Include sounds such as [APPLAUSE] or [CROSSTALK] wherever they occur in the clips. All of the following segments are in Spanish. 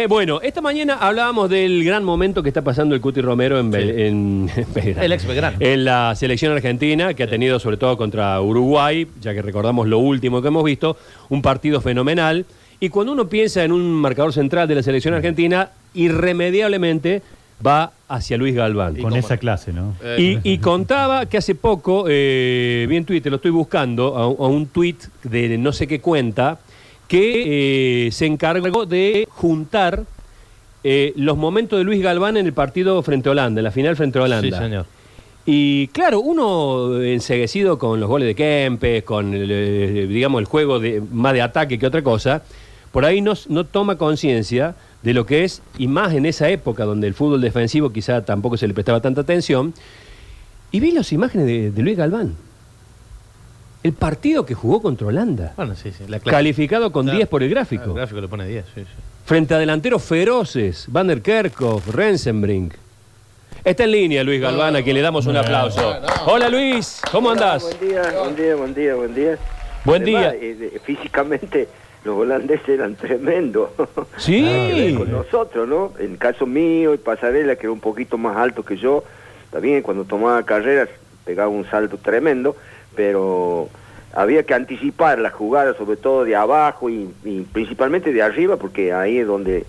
Eh, bueno, esta mañana hablábamos del gran momento que está pasando el Cuti Romero en, Bel- en- [LAUGHS] en Belgrano. El ex Belgrano. En la selección argentina, que ha tenido sobre todo contra Uruguay, ya que recordamos lo último que hemos visto, un partido fenomenal. Y cuando uno piensa en un marcador central de la selección argentina, irremediablemente va hacia Luis Galván. Con esa clase, ¿no? Y, y contaba que hace poco, eh, vi en Twitter, lo estoy buscando, a, a un tweet de no sé qué cuenta, que eh, se encargó de juntar eh, los momentos de Luis Galván en el partido frente a Holanda, en la final frente a Sí, Holanda. señor. Y claro, uno enseguecido con los goles de Kempes, con el, eh, digamos el juego de, más de ataque que otra cosa, por ahí no, no toma conciencia de lo que es, y más en esa época donde el fútbol defensivo quizá tampoco se le prestaba tanta atención, y vi las imágenes de, de Luis Galván. El partido que jugó contra Holanda, Bueno, sí, sí. La clase- calificado con Claro. 10 por el Ah, gráfico, El gráfico le pone 10, sí, sí. frente a delanteros feroces, Van der Kerkhoff, Rensenbrink. Está en línea Luis Galván, a quien le damos un aplauso. Hola Luis, ¿cómo andás? Buen día, buen día, buen día, buen día. Buen Además, día. eh, físicamente los holandeses eran tremendos. [LAUGHS] Sí. Ver con nosotros, ¿no? En el caso mío y Pasarela, que era un poquito más alto que yo, también cuando tomaba carreras pegaba un salto tremendo, pero había que anticipar las jugadas, sobre todo de abajo y, y principalmente de arriba, porque ahí es donde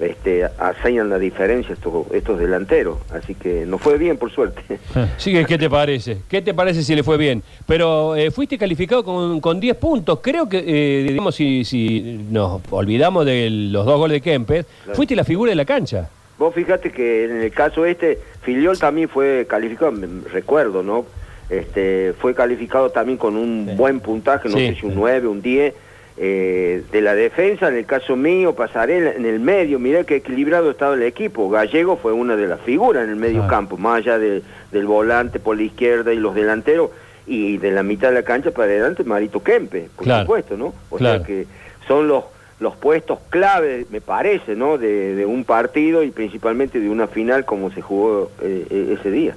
este, hacían la diferencia estos, estos delanteros. Así que nos fue bien, por suerte. [LAUGHS] Sí, ¿qué te parece? ¿Qué te parece si le fue bien? Pero eh, fuiste calificado con, con 10 puntos. Creo que, eh, digamos, si, si nos olvidamos de los dos goles de Kempes, Claro. fuiste la figura de la cancha. Vos fíjate que en el caso este, Filiol también fue calificado, recuerdo, ¿no? Este, fue calificado también con un Sí. buen puntaje, no Sí. sé si un 9, un 10, eh, de la defensa, en el caso mío, Pasarela, en el medio, mirá qué equilibrado estaba el equipo. Gallego fue una de las figuras en el medio Claro. campo, más allá de- del volante por la izquierda y los delanteros, y de la mitad de la cancha para adelante, Marito Kempe, por Claro. supuesto, ¿no? O Claro. sea que son los los puestos clave, me parece, ¿no? De, de un partido y principalmente de una final como se jugó eh, eh, ese día.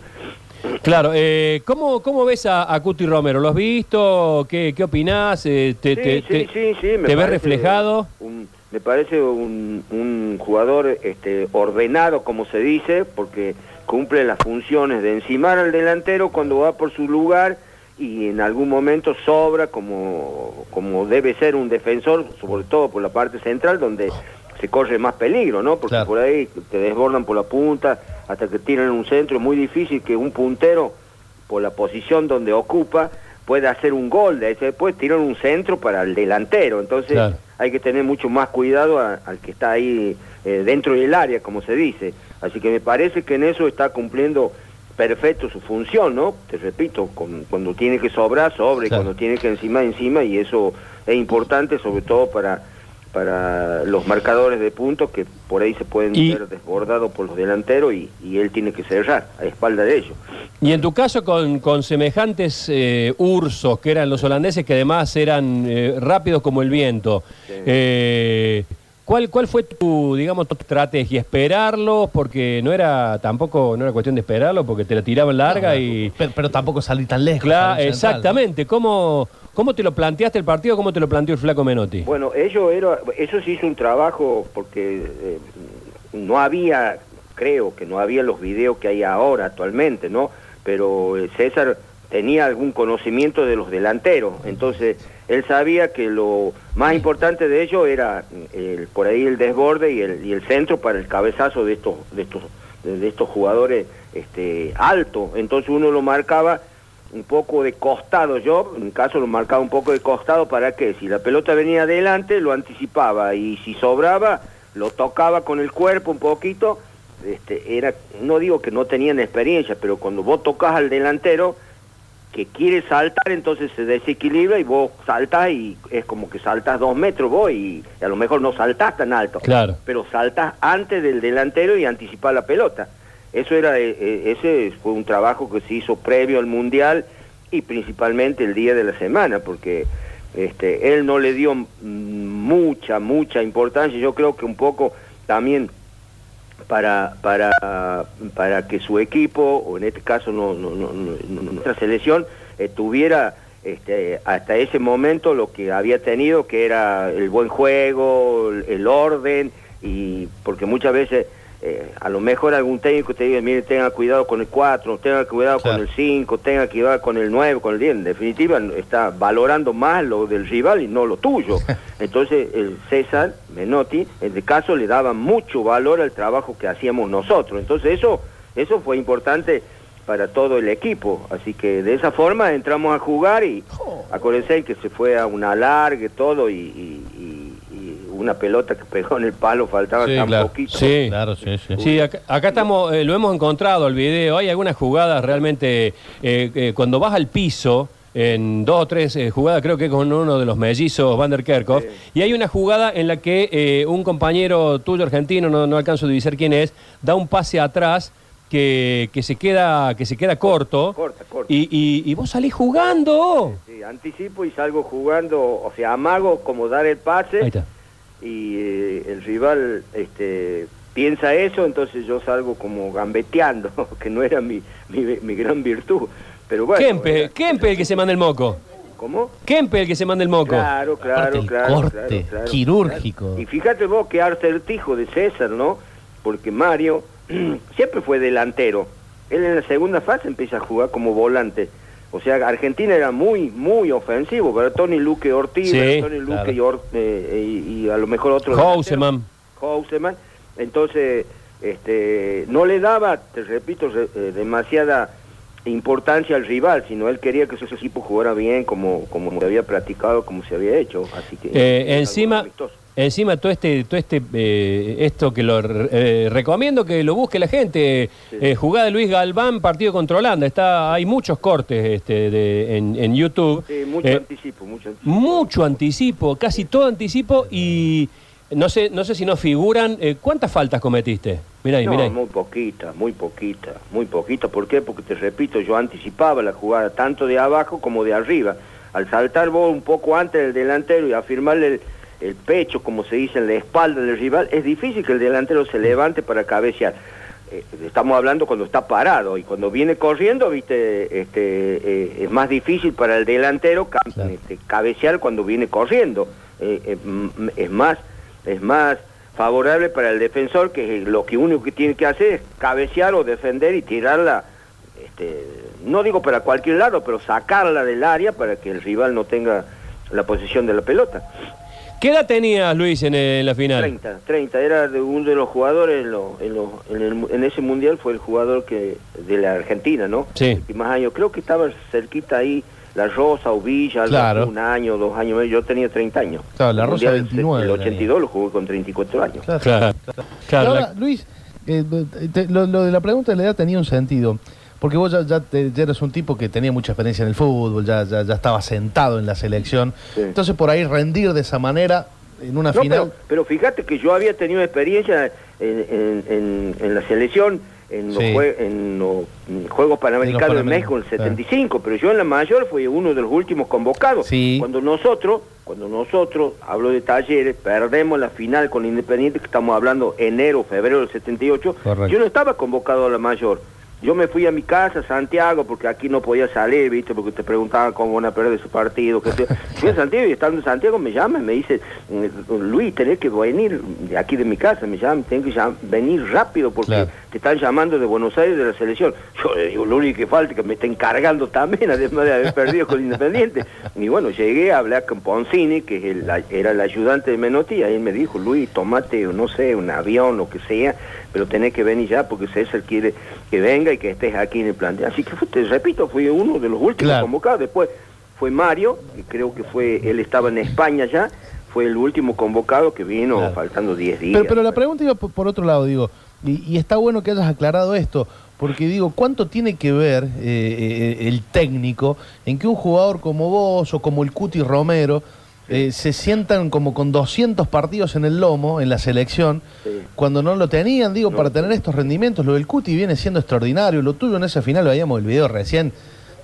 Claro, eh, ¿cómo, ¿cómo ves a, a Cuti Romero? ¿Lo has visto? ¿Qué, qué opinás? Eh, te, Sí, te- sí, te- sí, sí, me ¿Te ves reflejado? un- me parece un, un jugador este, ordenado, como se dice, porque cumple las funciones de encimar al delantero cuando va por su lugar y en algún momento sobra como, como debe ser un defensor, sobre todo por la parte central, donde se corre más peligro, ¿no? Porque Claro. por ahí te desbordan por la punta hasta que tiran un centro. Es muy difícil que un puntero, por la posición donde ocupa, pueda hacer un gol. De ahí después tiran un centro para el delantero. Entonces Claro. hay que tener mucho más cuidado a- al que está ahí eh, dentro del área, como se dice. Así que me parece que en eso está cumpliendo perfecto su función, ¿no? Te repito, con- cuando tiene que sobrar, sobre, Claro. cuando tiene que encima, encima, y eso es importante sobre todo para para los marcadores de puntos que por ahí se pueden Y- ver desbordados por los delanteros y, y él tiene que cerrar a espalda de ellos. Y en tu caso, con, con semejantes eh, ursos, que eran los holandeses, que además eran eh, rápidos como el viento, Sí. eh, ¿cuál, ¿cuál fue tu, digamos, tu estrategia? ¿Esperarlos? Porque no era tampoco, no era cuestión de esperarlo, porque te la tiraban larga y... Pero, pero tampoco salí tan lejos. Claro, exactamente. ¿Cómo, ¿Cómo te lo planteaste el partido? ¿Cómo te lo planteó el flaco Menotti? Bueno, ello era, eso sí hizo un trabajo porque eh, no había, creo que no había los videos que hay ahora actualmente, ¿no? Pero eh, César tenía algún conocimiento de los delanteros, entonces él sabía que lo más importante de ello era el, por ahí el desborde y el, y el centro para el cabezazo de estos, de estos, de estos jugadores este, altos, entonces uno lo marcaba un poco de costado. Yo, en mi caso lo marcaba un poco de costado para que si la pelota venía adelante lo anticipaba. Y si sobraba lo tocaba con el cuerpo un poquito, este, era, no digo que no tenían experiencia, pero cuando vos tocas al delantero que quiere saltar entonces se desequilibra y vos saltás y es como que saltás dos metros vos y a lo mejor no saltás tan alto Claro. pero saltas antes del delantero y anticipas la pelota. Eso era, eh, eh, ese fue un trabajo que se hizo previo al mundial y principalmente el día de la semana, porque este, él no le dio mucha, mucha importancia. Yo creo que un poco también para, para, para que su equipo, o en este caso no, no, no, nuestra selección, eh, tuviera este, hasta ese momento lo que había tenido, que era el buen juego, el orden y porque muchas veces eh, a lo mejor algún técnico te dice, mire, tenga cuidado con el 4, tenga cuidado con el 5, tenga cuidado con el 9, con el 10. En definitiva, está valorando más lo del rival y no lo tuyo. [LAUGHS] Entonces, el César Menotti, en este caso, le daba mucho valor al trabajo que hacíamos nosotros. Entonces, eso, eso fue importante para todo el equipo. Así que de esa forma entramos a jugar y acuérdense que se fue a una largue todo y- y una pelota que pegó en el palo, faltaba Sí, tan claro. poquito. Sí. Claro, sí, sí. Sí, acá, acá estamos, eh, lo hemos encontrado el video. Hay algunas jugadas realmente, eh, eh, cuando vas al piso, en dos o tres eh, jugadas, creo que con uno de los mellizos, Van der Kerkhoff, Sí. y hay una jugada en la que eh, un compañero tuyo argentino, no, no alcanzo a divisar quién es, da un pase atrás que, que se queda que se queda corto. Corta, corta. Y, y- y vos salís jugando. Sí, anticipo y salgo jugando, o sea, amago como dar el pase Ahí está. Y eh, el rival este, piensa eso, entonces yo salgo como gambeteando, [LAUGHS] que no era mi, mi, mi gran virtud. Pero bueno, Kempe, era- Kempe el que se manda el moco. ¿Cómo? Kempe el que se manda el moco. Claro, claro, Aparte el claro, corte claro, claro, quirúrgico. claro. Y fíjate vos qué acertijo de César, ¿no? Porque Mario [CLEARS THROAT] siempre fue delantero. Él en la segunda fase empieza a jugar como volante. O sea, Argentina era muy, muy ofensivo, pero Tony Luque Ortiz, Sí, Tony Luque claro. y, Or- eh, y- y a lo mejor otro Houseman. Houseman. Entonces, este, no le daba, te repito, re- eh, demasiada importancia al rival, sino él quería que su equipo jugara bien como, como se había practicado, como se había hecho. Así que Eh, encima, amistoso. Encima todo este, todo este, eh, esto que lo eh, recomiendo que lo busque la gente. Sí. Eh, jugada de Luis Galván, partido contra Holanda. Está, hay muchos cortes este, de- en, en YouTube. Sí, mucho Eh, anticipo, mucho anticipo. mucho anticipo, casi todo anticipo y no sé, no sé si nos figuran. ¿Cuántas faltas cometiste? Mira ahí, No, ahí. muy poquita, muy poquita, muy poquita. ¿Por qué? Porque te repito, yo anticipaba la jugada tanto de abajo como de arriba. Al saltar vos un poco antes del delantero y afirmarle el, el pecho, como se dice, en la espalda del rival, es difícil que el delantero se levante para cabecear. Eh, estamos hablando cuando está parado y cuando viene corriendo, viste, este, eh, es más difícil para el delantero ca- Claro. este, cabecear cuando viene corriendo. Eh, es más, es más favorable para el defensor que lo que único que tiene que hacer es cabecear o defender y tirarla, este, no digo para cualquier lado, pero sacarla del área para que el rival no tenga la posesión de la pelota. ¿Qué edad tenías, Luis, en, eh, en la final? 30, 30, era de uno de los jugadores en, lo- en, lo- en, el- en ese mundial fue el jugador que de la Argentina, ¿no? Sí. Y más años, creo que estaba cerquita ahí La Rosa o Villa, algo Claro. un año, dos años, yo tenía 30 años. Claro, La El Rosa mundial del- 29 El tenía. 82 lo jugué con 34 años. Claro. Claro, claro, Ahora, la- Luis, eh, te- lo, lo de la pregunta de la edad tenía un sentido. Porque vos ya, ya, te- ya eras un tipo que tenía mucha experiencia en el fútbol, ya, ya, ya estaba sentado en la selección. Sí. Entonces, por ahí rendir de esa manera en una No, final. pero, pero fíjate que yo había tenido experiencia en, en- en- en la selección, en los, Sí. jue- en los Juegos Panamericanos de México en el Panamericanos, 75, pero yo en la mayor fui uno de los últimos convocados. Sí. Cuando nosotros, cuando nosotros, hablo de talleres, perdemos la final con Independiente, que estamos hablando enero, febrero del 78, Correcto. yo no estaba convocado a la mayor. Yo me fui a mi casa, Santiago, porque aquí no podía salir, ¿viste? Porque te preguntaban cómo van a perder ese partido. Que te- [LAUGHS] Fui a Santiago y estando en Santiago me llaman y me dice, eh, Luis, tenés que venir de aquí de mi casa, me llaman, tenés que llam- venir rápido porque Claro. te están llamando de Buenos Aires de la selección. Yo le digo, lo único que falta es que me estén cargando también, además de haber perdido con Independiente. [LAUGHS] Y bueno, llegué a hablar con Poncini, que es el- la- era el ayudante de Menotti, y ahí me dijo, Luis, tomate, no sé, un avión, lo que sea, pero tenés que venir ya porque César quiere que venga y que estés aquí en el plantel. Así que, te repito, fui uno de los últimos Claro. convocados. Después fue Mario, que creo que fue, él estaba en España ya, fue el último convocado que vino Claro. faltando 10 días. Pero, pero la pregunta iba por, por otro lado, digo, y, y está bueno que hayas aclarado esto, porque digo, ¿cuánto tiene que ver eh, eh, el técnico en que un jugador como vos o como el Cuti Romero eh, se sientan como con 200 partidos en el lomo, en la selección, Sí. cuando no lo tenían, digo, No. para tener estos rendimientos? Lo del Cuti viene siendo extraordinario, lo tuyo en esa final, veíamos el video recién,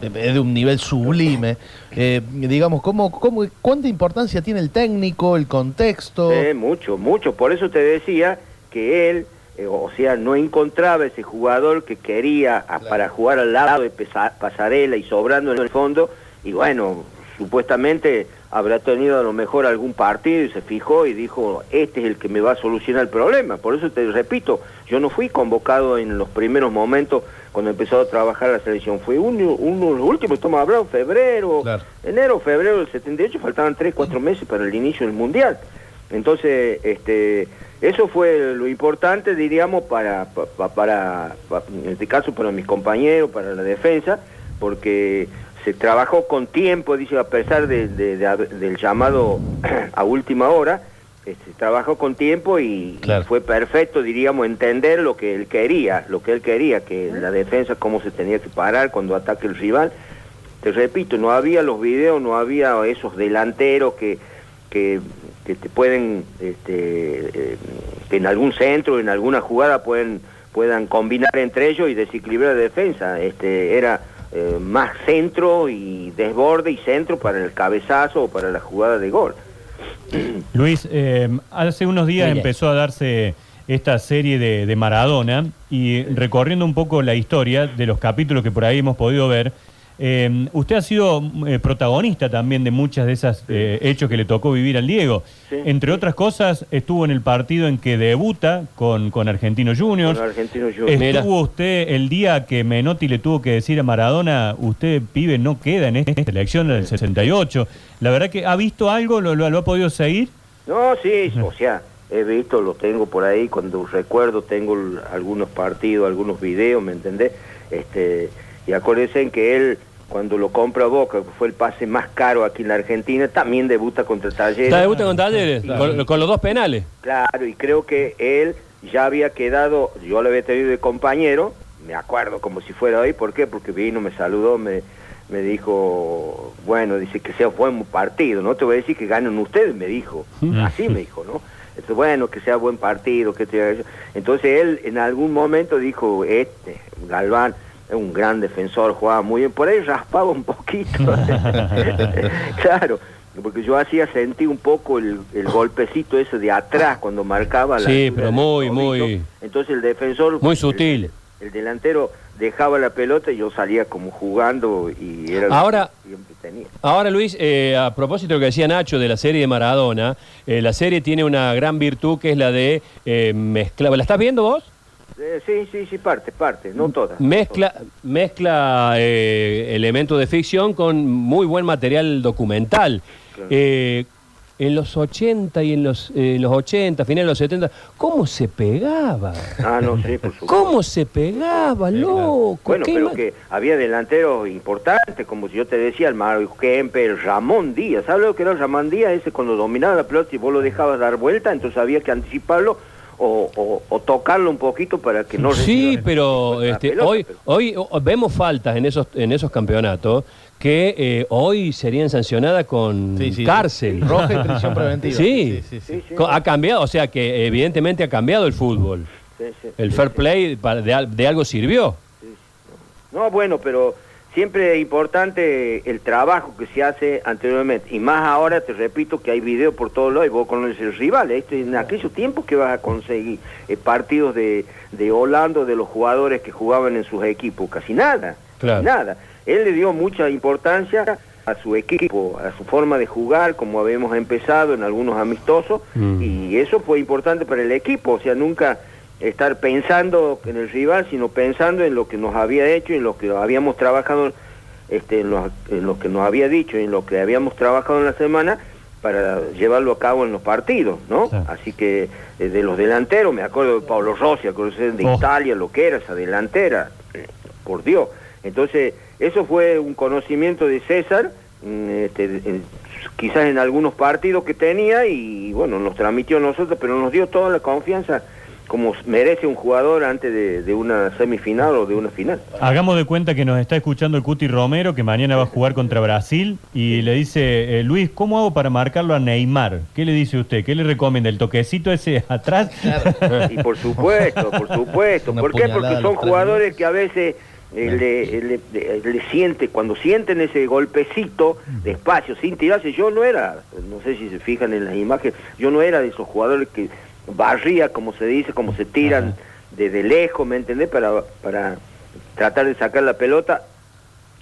es de un nivel sublime. Eh, digamos, ¿cómo, cómo, ¿cuánta importancia tiene el técnico, el contexto? Sí, mucho, mucho. Por eso te decía que él, eh, o sea, no encontraba ese jugador que quería a- para jugar al lado de Pasarela y sobrando en el fondo. Y bueno, supuestamente habrá tenido a lo mejor algún partido y se fijó y dijo, este es el que me va a solucionar el problema. Por eso te repito, yo no fui convocado en los primeros momentos cuando empezó a trabajar la selección. Fue uno, uno de los últimos, estamos hablando, febrero, Claro. enero, febrero del 78, faltaban 3, 4 meses para el inicio del Mundial. Entonces, este, eso fue lo importante, diríamos, para, pa- para, pa- en este caso para mis compañeros, para la defensa, porque se trabajó con tiempo, dice, a pesar de- de- de del llamado [CLEARS THROAT] a última hora, este, se trabajó con tiempo y, fue perfecto, diríamos, entender lo que él quería, lo que él quería, que la defensa, cómo se tenía que parar cuando ataque el rival. Te repito, no había los videos, no había esos delanteros que, que, que te pueden, este, eh, que en algún centro, en alguna jugada pueden, puedan combinar entre ellos y desequilibrar la defensa. Este, era eh, más centro y desborde y centro para el cabezazo o para la jugada de gol. [CLEARS THROAT] Luis, eh, hace unos días empezó a darse esta serie de, de Maradona y recorriendo un poco la historia de los capítulos que por ahí hemos podido ver, eh, usted ha sido eh, protagonista también de muchas de esas eh, hechos que le tocó vivir al Diego. Sí. Entre otras cosas, estuvo en el partido en que debuta con, con Argentino Juniors. Con Argentino Juniors. Mira. Estuvo usted el día que Menotti le tuvo que decir a Maradona, usted pibe no queda en esta selección del 68. La verdad que ha visto algo, lo, lo- lo ha podido seguir. No, sí, o sea, he visto, lo tengo por ahí, cuando recuerdo tengo algunos partidos, algunos videos, ¿me entendés? Este, y acuérdense que él, cuando lo compra Boca, que fue el pase más caro aquí en la Argentina, también debuta contra Talleres. Está debuta con Talleres, con, con los dos penales. Claro, y creo que él ya había quedado, yo lo había tenido de compañero, me acuerdo como si fuera hoy, ¿por qué? Porque vino, me saludó, me, me dijo, bueno, dice que sea buen partido, no te voy a decir que ganen ustedes, me dijo, así me dijo, ¿no? Entonces, bueno, que sea buen partido, que te... Entonces él en algún momento dijo, este, Galván, es un gran defensor, jugaba muy bien, por ahí raspaba un poquito. [LAUGHS] [LAUGHS] claro, porque yo hacía sentir un poco el, el golpecito ese de atrás cuando marcaba la... Sí, pero muy, muy- Entonces el defensor... Muy sutil. El, el delantero dejaba la pelota y yo salía como jugando y era... lo Ahora- que siempre tenía. Ahora, Luis, eh, a propósito de lo que decía Nacho de la serie de Maradona, eh, la serie tiene una gran virtud que es la de eh, mezclar. ¿La estás viendo vos? Eh, sí, sí, sí, parte, parte, no todas. Mezcla, mezcla eh, elementos de ficción con muy buen material documental. Claro. Eh, en los 80 y en los, eh, los 80, finales de los 70, ¿cómo se pegaba? Ah, no, sí, por supuesto. ¿Cómo se pegaba, loco? Bueno, ¿Qué pero que había delanteros importantes, como si yo te decía, el Mario Kempe, el Ramón Díaz. ¿Sabes lo que era el Ramón Díaz? Ese cuando dominaba la pelota y vos lo dejabas dar vuelta, entonces había que anticiparlo o, o- o tocarlo un poquito para que no Sí, pero este, pelota, hoy, pero- hoy o- vemos faltas en esos, en esos campeonatos que eh, hoy serían sancionadas con Sí, sí. cárcel. Roja y prisión preventiva. Sí. sí, sí, sí. Sí, sí. Co- Ha cambiado, o sea que evidentemente ha cambiado el fútbol. Sí, sí, El sí, fair sí. play para- de, al- de algo sirvió. No, bueno, pero siempre es importante el trabajo que se hace anteriormente. Y más ahora, te repito, que hay videos por todos lados y vos conoces el rival. Este, en aquellos tiempos que vas a conseguir eh, partidos de, de Holanda, de los jugadores que jugaban en sus equipos. Casi nada. Claro. casi nada. Él le dio mucha importancia a su equipo, a su forma de jugar, como habíamos empezado en algunos amistosos, Mm. y eso fue importante para el equipo, o sea, nunca estar pensando en el rival, sino pensando en lo que nos había hecho y en lo que habíamos trabajado, este, en, lo, en lo que nos había dicho y en lo que habíamos trabajado en la semana para llevarlo a cabo en los partidos, ¿no? Sí. Así que eh, de los delanteros, me acuerdo de Pablo Rossi, acuerdo de Oh. Italia, lo que era esa delantera, por Dios. Entonces, eso fue un conocimiento de César, mm, este, quizás en algunos partidos que tenía y bueno, nos transmitió a nosotros, pero nos dio toda la confianza como merece un jugador antes de, de una semifinal o de una final. Hagamos de cuenta que nos está escuchando el Cuti Romero, que mañana va a jugar contra Brasil, y le dice, eh, Luis, ¿cómo hago para marcarlo a Neymar? ¿Qué le dice usted? ¿Qué le recomienda? ¿El toquecito ese [LAUGHS] atrás? Y por supuesto, por [LAUGHS] supuesto. Una ¿Por qué? Porque son jugadores que a veces eh, le, le- le- le siente, cuando sienten ese golpecito despacio, sin tirarse, yo no era, no sé si se fijan en las imágenes, yo no era de esos jugadores que barría, como se dice, como se tiran desde lejos, ¿me entendés? Para, para tratar de sacar la pelota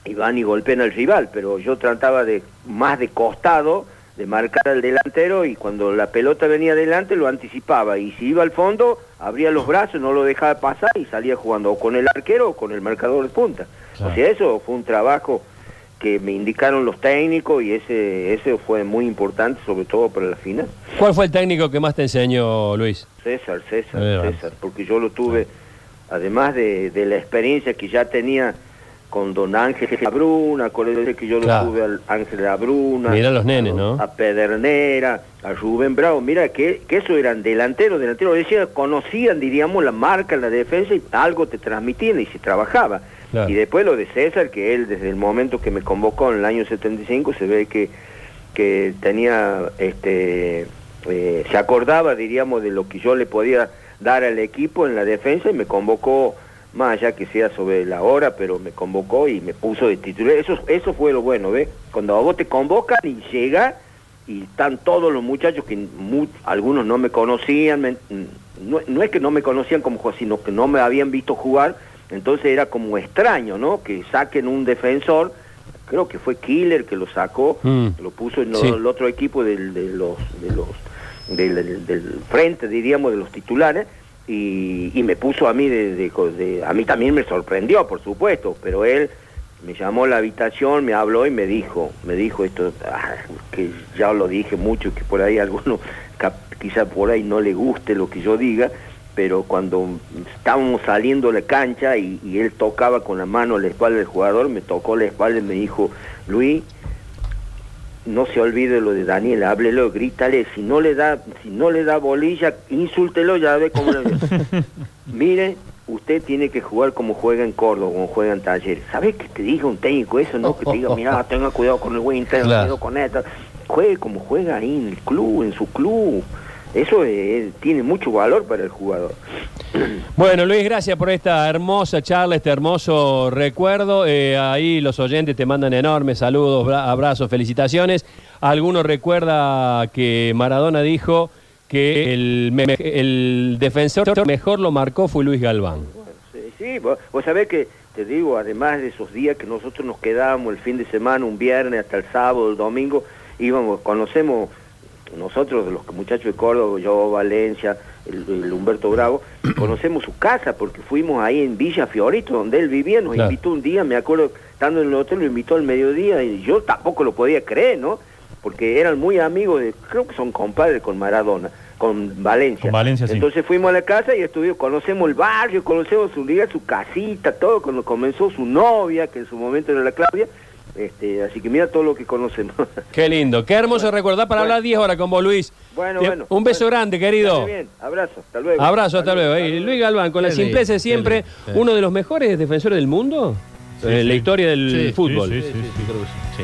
y van y golpean al rival, pero yo trataba de más de costado de marcar al delantero y cuando la pelota venía adelante lo anticipaba y si iba al fondo abría los brazos, no lo dejaba pasar y salía jugando o con el arquero o con el marcador de punta. Claro. O sea, eso fue un trabajo que me indicaron los técnicos y ese, ese fue muy importante, sobre todo para la final. ¿Cuál fue el técnico que más te enseñó, Luis? César, César, César, porque yo lo tuve, además de, de la experiencia que ya tenía con don Ángel Labruna, acuérdense que yo Claro. lo tuve al Ángel Labruna, Mirá los nenes, a, ¿no? a Pedernera, a Rubén Bravo, mira que, que eso eran delanteros, delanteros, decía, conocían, diríamos, la marca, la defensa y algo te transmitían y se trabajaba. Claro. Y después lo de César, que él desde el momento que me convocó en el año 75 se ve que, que tenía, este, eh, se acordaba, diríamos, de lo que yo le podía dar al equipo en la defensa y me convocó, más allá que sea sobre la hora, pero me convocó y me puso de titular. Eso, eso fue lo bueno, ¿ves? Cuando a vos te convocan y llega y están todos los muchachos que algunos no me conocían, me- no, no es que no me conocían como jugador, sino que no me habían visto jugar, entonces era como extraño, ¿no? Que saquen un defensor, creo que fue Killer que lo sacó, Mm. lo puso en Sí. el otro equipo del, de los, de los del, del- del frente, diríamos, de los titulares, y, y me puso a mí de, de- de- a mí también me sorprendió, por supuesto, pero él me llamó a la habitación, me habló y me dijo, me dijo esto, ah, que ya lo dije mucho, que por ahí alguno quizá por ahí no le guste lo que yo diga, pero cuando estábamos saliendo a la cancha y, y él tocaba con la mano la espalda del jugador, me tocó la espalda y me dijo, Luis, no se olvide lo de Daniel, háblelo, grítale, si no le da, si no le da bolilla, insúltelo, ya ve cómo le [LAUGHS] Mire, usted tiene que jugar como juega en Córdoba, como juega en Talleres. ¿Sabes que te diga un técnico eso? No, que te diga, mira, [LAUGHS] tenga cuidado con el Winter, Claro. cuidado con esto. Juegue como juega ahí en el club, en su club. Eso tiene mucho valor para el jugador. [CLEARS THROAT] Bueno, Luis, gracias por esta hermosa charla, este hermoso recuerdo. Eh, ahí los oyentes te mandan enormes saludos, bra- abrazos, felicitaciones. Alguno recuerda que Maradona dijo que el, defensor mejor lo marcó fue Luis Galván. Sí, sí, vos sabés que, te digo, además de esos días que nosotros nos quedábamos el fin de semana, un viernes hasta el sábado, el domingo, íbamos, conocemos nosotros, los muchachos de Córdoba, yo, Valencia, el, el Humberto Bravo, conocemos su casa porque fuimos ahí en Villa Fiorito, donde él vivía, nos Claro. invitó un día, me acuerdo, estando en el hotel, lo invitó al mediodía y yo tampoco lo podía creer, ¿no? Porque eran muy amigos de, creo que son compadres con Maradona, con Valencia. Con Valencia, sí. Entonces fuimos a la casa y estuvimos, conocemos el barrio, conocemos su liga, su casita, todo, cuando comenzó su novia, que en su momento era la Claudia, este, así que mira todo lo que conocemos. [LAUGHS] Qué lindo, qué hermoso recordar para Bueno. hablar 10 horas con vos, Luis. bueno, bueno. Un beso Bueno. grande, querido. Bien, abrazo, hasta luego. Abrazo, hasta luego. Eh, Luis Galván, con la simpleza de siempre, uno de los mejores defensores del mundo Sí, en la historia del Sí, fútbol. sí, sí, sí. creo que sí. Sí.